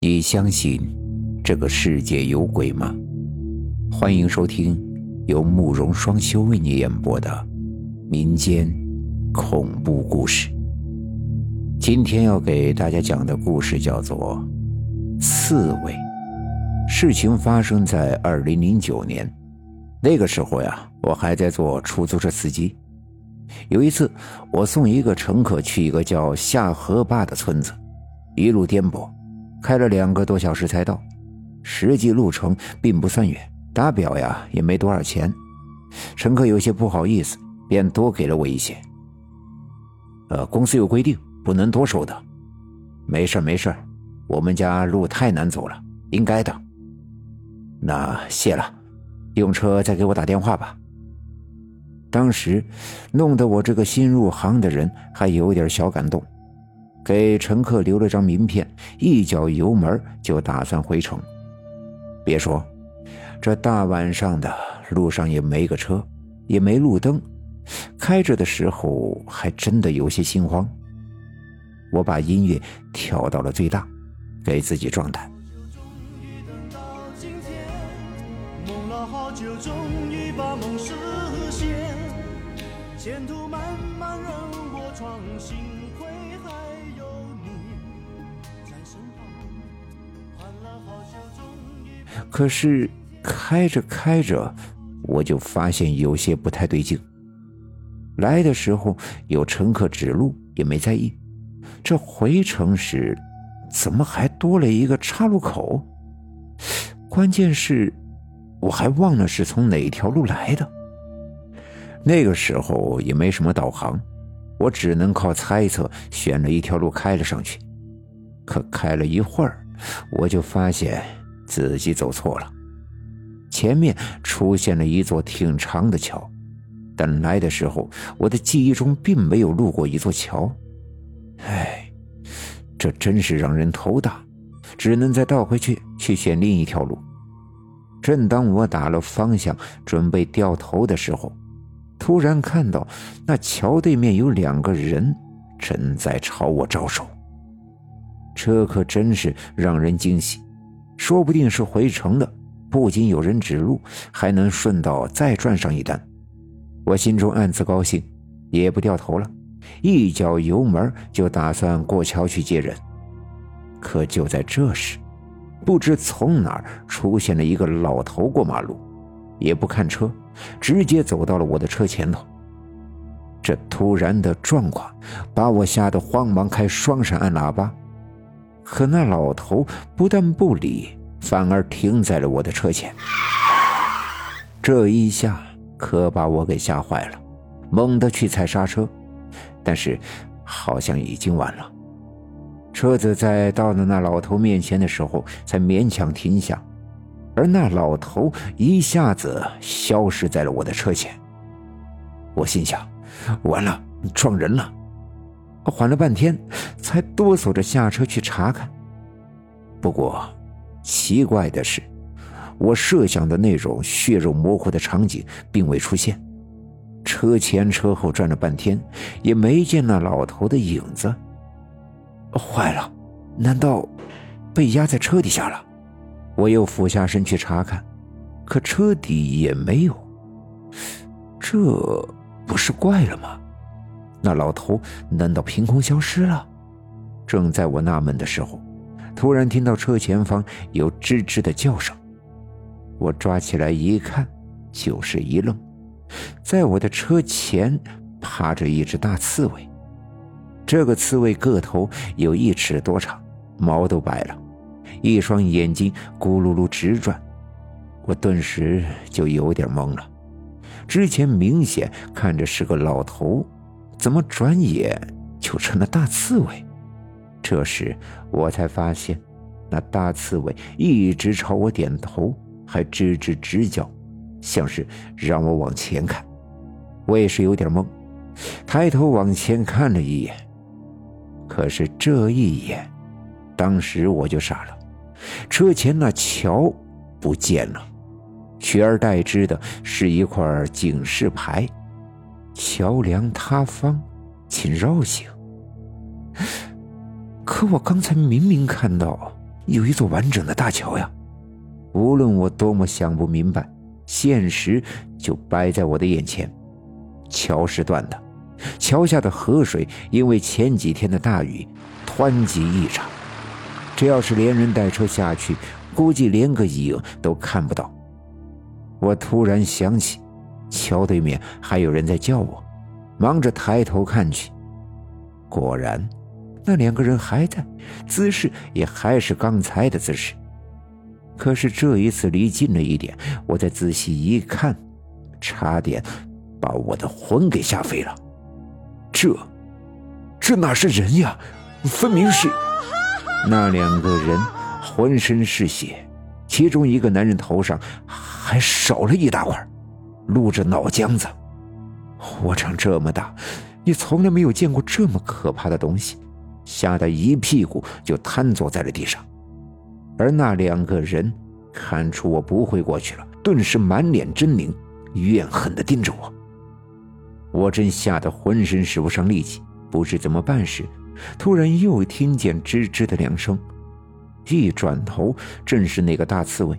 你相信这个世界有鬼吗？欢迎收听由慕容双修为你演播的民间恐怖故事。今天要给大家讲的故事叫做《刺猬》。事情发生在二零零九年，那个时候呀，我还在做出租车司机。有一次，我送一个乘客去一个叫下河坝的村子，一路颠簸。开了两个多小时才到，实际路程并不算远，打表呀也没多少钱。乘客有些不好意思，便多给了我一些。呃，公司有规定，不能多收的。没事没事我们家路太难走了，应该的。那谢了，用车再给我打电话吧。当时，弄得我这个新入行的人还有点小感动。给乘客留了张名片，一脚油门就打算回城。别说，这大晚上的路上也没个车，也没路灯，开着的时候还真的有些心慌。我把音乐调到了最大，给自己壮胆。前途漫漫任我闯，可是开着开着，我就发现有些不太对劲。来的时候有乘客指路，也没在意。这回程时，怎么还多了一个岔路口？关键是，我还忘了是从哪条路来的。那个时候也没什么导航，我只能靠猜测，选了一条路开了上去。可开了一会儿，我就发现。自己走错了，前面出现了一座挺长的桥，但来的时候我的记忆中并没有路过一座桥。唉，这真是让人头大，只能再倒回去去选另一条路。正当我打了方向准备掉头的时候，突然看到那桥对面有两个人正在朝我招手，这可真是让人惊喜。说不定是回城的，不仅有人指路，还能顺道再赚上一单。我心中暗自高兴，也不掉头了，一脚油门就打算过桥去接人。可就在这时，不知从哪儿出现了一个老头过马路，也不看车，直接走到了我的车前头。这突然的状况把我吓得慌忙开双闪按喇叭。可那老头不但不理，反而停在了我的车前。这一下可把我给吓坏了，猛地去踩刹车，但是好像已经晚了。车子在到了那老头面前的时候，才勉强停下，而那老头一下子消失在了我的车前。我心想：完了，撞人了。缓了半天，才哆嗦着下车去查看。不过，奇怪的是，我设想的那种血肉模糊的场景并未出现。车前车后转了半天，也没见那老头的影子。坏了，难道被压在车底下了？我又俯下身去查看，可车底也没有。这不是怪了吗？那老头难道凭空消失了？正在我纳闷的时候，突然听到车前方有吱吱的叫声。我抓起来一看，就是一愣，在我的车前趴着一只大刺猬。这个刺猬个头有一尺多长，毛都白了，一双眼睛咕噜噜直转。我顿时就有点懵了。之前明显看着是个老头。怎么转眼就成了大刺猬？这时我才发现，那大刺猬一直朝我点头，还吱吱直叫，像是让我往前看。我也是有点懵，抬头往前看了一眼。可是这一眼，当时我就傻了，车前那桥不见了，取而代之的是一块警示牌。桥梁塌方，请绕行。可我刚才明明看到有一座完整的大桥呀！无论我多么想不明白，现实就摆在我的眼前。桥是断的，桥下的河水因为前几天的大雨，湍急异常。这要是连人带车下去，估计连个影都看不到。我突然想起，桥对面还有人在叫我，忙着抬头看去，果然，那两个人还在，姿势也还是刚才的姿势。可是这一次离近了一点，我再仔细一看，差点把我的魂给吓飞了。这，这哪是人呀？分明是 那两个人，浑身是血，其中一个男人头上还少了一大块，露着脑浆子。我长这么大，也从来没有见过这么可怕的东西，吓得一屁股就瘫坐在了地上。而那两个人看出我不会过去了，顿时满脸狰狞，怨恨地盯着我。我正吓得浑身使不上力气，不知怎么办时，突然又听见吱吱的两声，一转头正是那个大刺猬。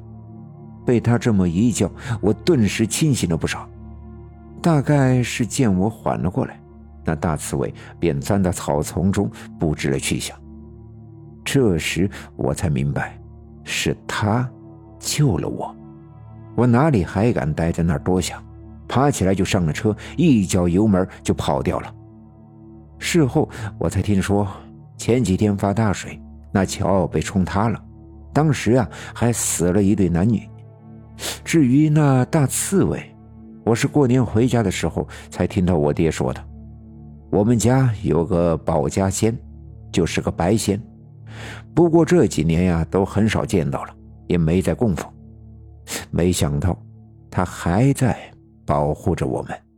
被他这么一叫，我顿时清醒了不少。大概是见我缓了过来，那大刺猬便钻到草丛中不知了去向。这时我才明白。是他救了我，我哪里还敢待在那儿多想？爬起来就上了车，一脚油门就跑掉了。事后我才听说，前几天发大水，那桥被冲塌了，当时啊还死了一对男女。至于那大刺猬，我是过年回家的时候才听到我爹说的。我们家有个保家仙，就是个白仙。不过这几年呀，都很少见到了，也没再供奉。没想到，他还在保护着我们。